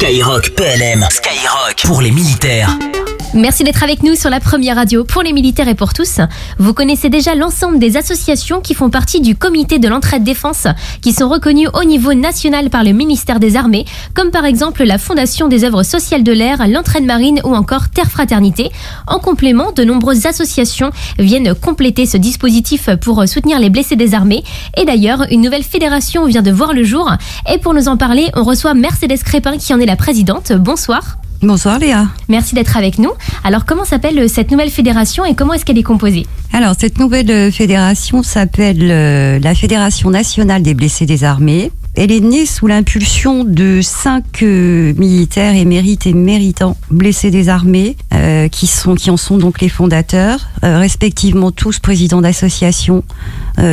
Skyrock PLM. Skyrock pour les militaires. Merci d'être avec nous sur la première radio pour les militaires et pour tous. Vous connaissez déjà l'ensemble des associations qui font partie du comité de l'entraide défense, qui sont reconnues au niveau national par le ministère des Armées, comme par exemple la Fondation des œuvres sociales de l'air, l'entraide marine ou encore Terre Fraternité. En complément, de nombreuses associations viennent compléter ce dispositif pour soutenir les blessés des armées. Et d'ailleurs, une nouvelle fédération vient de voir le jour. Et pour nous en parler, on reçoit Mercedes Crépin qui en est la présidente. Bonsoir. Bonsoir Léa. Merci d'être avec nous. Alors comment s'appelle cette nouvelle fédération et comment est-ce qu'elle est composée? Alors cette nouvelle fédération s'appelle euh, la Fédération nationale des blessés des armées. Elle est née sous l'impulsion de cinq euh, militaires émérites et méritants blessés des armées, euh, qui sont qui en sont donc les fondateurs, respectivement tous présidents d'associations,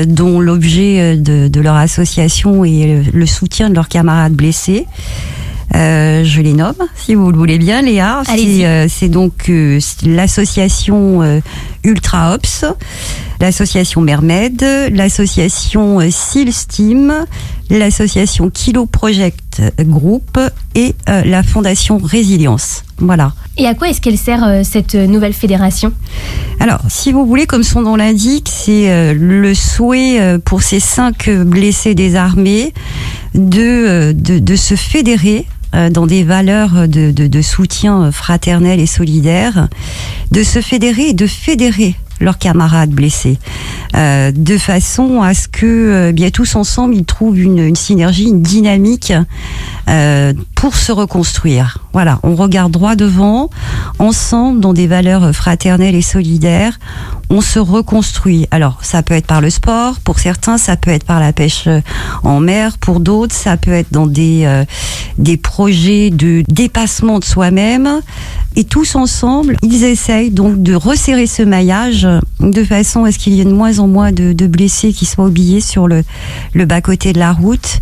dont l'objet de, de, leur association est le soutien de leurs camarades blessés. Euh, je les nomme, si vous le voulez bien, Léa. C'est euh, donc euh, l'association Ultra Ops, l'association Mermed, l'association Seal Steam, l'association Kilo Project Group et la fondation Résilience. Voilà. Et à quoi est-ce qu'elle sert cette nouvelle fédération? Alors, si vous voulez, comme son nom l'indique, c'est le souhait pour ces cinq blessés des armées de, de, de se fédérer dans des valeurs de, soutien fraternel et solidaire, de se fédérer et de fédérer leurs camarades blessés, euh, de façon à ce que euh, bien tous ensemble ils trouvent une, synergie, une dynamique euh, pour se reconstruire. Voilà, on regarde droit devant, ensemble dans des valeurs fraternelles et solidaires, on se reconstruit. Alors ça peut être par le sport, pour certains ça peut être par la pêche en mer, pour d'autres ça peut être dans des euh, des projets de dépassement de soi-même. Et tous ensemble, ils essayent donc de resserrer ce maillage de façon à ce qu'il y ait de moins en moins de, blessés qui soient oubliés sur le, le bas-côté de la route,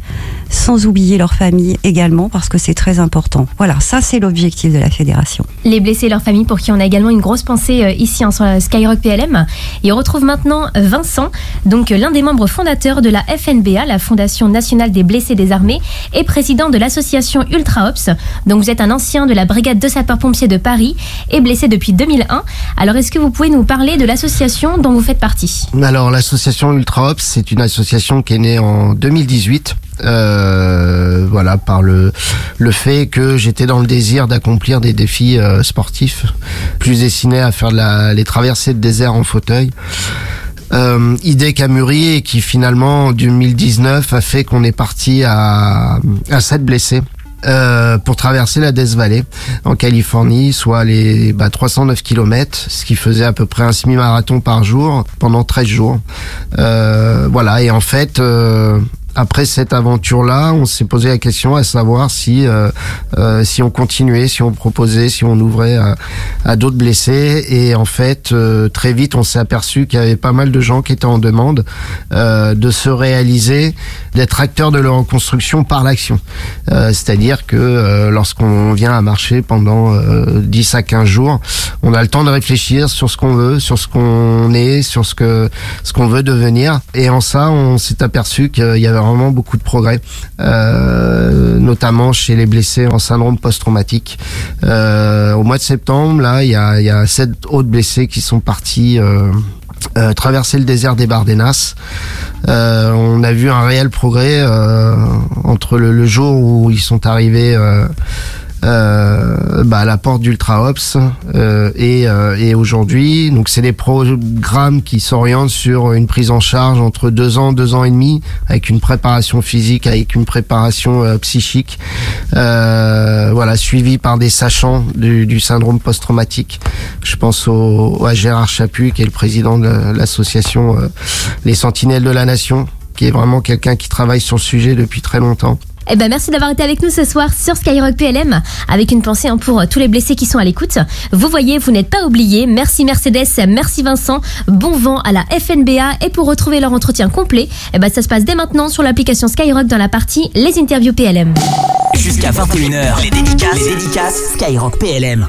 sans oublier leur famille également, parce que c'est très important. Voilà, ça c'est l'objectif de la fédération. Les blessés et leurs familles, pour qui on a également une grosse pensée euh, ici en Skyrock PLM. Et on retrouve maintenant Vincent, donc l'un des membres fondateurs de la FNBA, la Fondation nationale des blessés des armées, et président de l'association Ultra Ops. Donc vous êtes un ancien de la brigade de sapeurs-pompiers de Paris et blessé depuis 2001. Alors est-ce que vous pouvez nous parler de l'association dont vous faites partie? Alors l'association Ultra Ops, c'est une association qui est née en 2018. Euh, voilà par le le fait que j'étais dans le désir d'accomplir des défis euh, sportifs plus destinés à faire de la, les traversées de désert en fauteuil euh, idée qui mûri et qui finalement en 2019 a fait qu'on est parti à à 7 blessés euh, pour traverser la Death Valley en Californie, soit les bah, 309 km, ce qui faisait à peu près un semi-marathon par jour pendant 13 jours. Euh, voilà, et en fait, euh, après cette aventure-là, on s'est posé la question à savoir si euh, euh, si on continuait, si on proposait, si on ouvrait à, à d'autres blessés. Et en fait, euh, très vite, on s'est aperçu qu'il y avait pas mal de gens qui étaient en demande euh, de se réaliser, d'être acteurs de leur reconstruction par l'action. Euh, c'est-à-dire que euh, lorsqu'on vient à marcher pendant 10 à 15 jours, on a le temps de réfléchir sur ce qu'on veut, sur ce qu'on est, sur ce que ce qu'on veut devenir. Et en ça, on s'est aperçu qu'il y avait vraiment beaucoup de progrès, euh, notamment chez les blessés en syndrome post-traumatique. Euh, au mois de septembre, là, il y a, sept autres blessés qui sont partis. Euh, traverser le désert des Bardenas. On a vu un réel progrès entre le, jour où ils sont arrivés euh, bah, à la porte d'Ultra Ops euh, et, euh, et aujourd'hui. Donc c'est des programmes qui s'orientent sur une prise en charge entre deux ans, deux ans et demi, avec une préparation physique, avec une préparation euh, psychique, euh, voilà, suivi par des sachants du, du syndrome post-traumatique. Je pense au, à Gérard Chaput, qui est le président de l'association euh, Les Sentinelles de la Nation, qui est vraiment quelqu'un qui travaille sur le sujet depuis très longtemps. Eh ben merci d'avoir été avec nous ce soir sur Skyrock PLM avec une pensée hein, pour tous les blessés qui sont à l'écoute. Vous voyez, vous n'êtes pas oubliés. Merci Mercedes, merci Vincent. Bon vent à la FNBA et pour retrouver leur entretien complet, eh ben ça se passe dès maintenant sur l'application Skyrock dans la partie les interviews PLM. Jusqu'à 21h, les dédicaces, les dédicaces Skyrock PLM.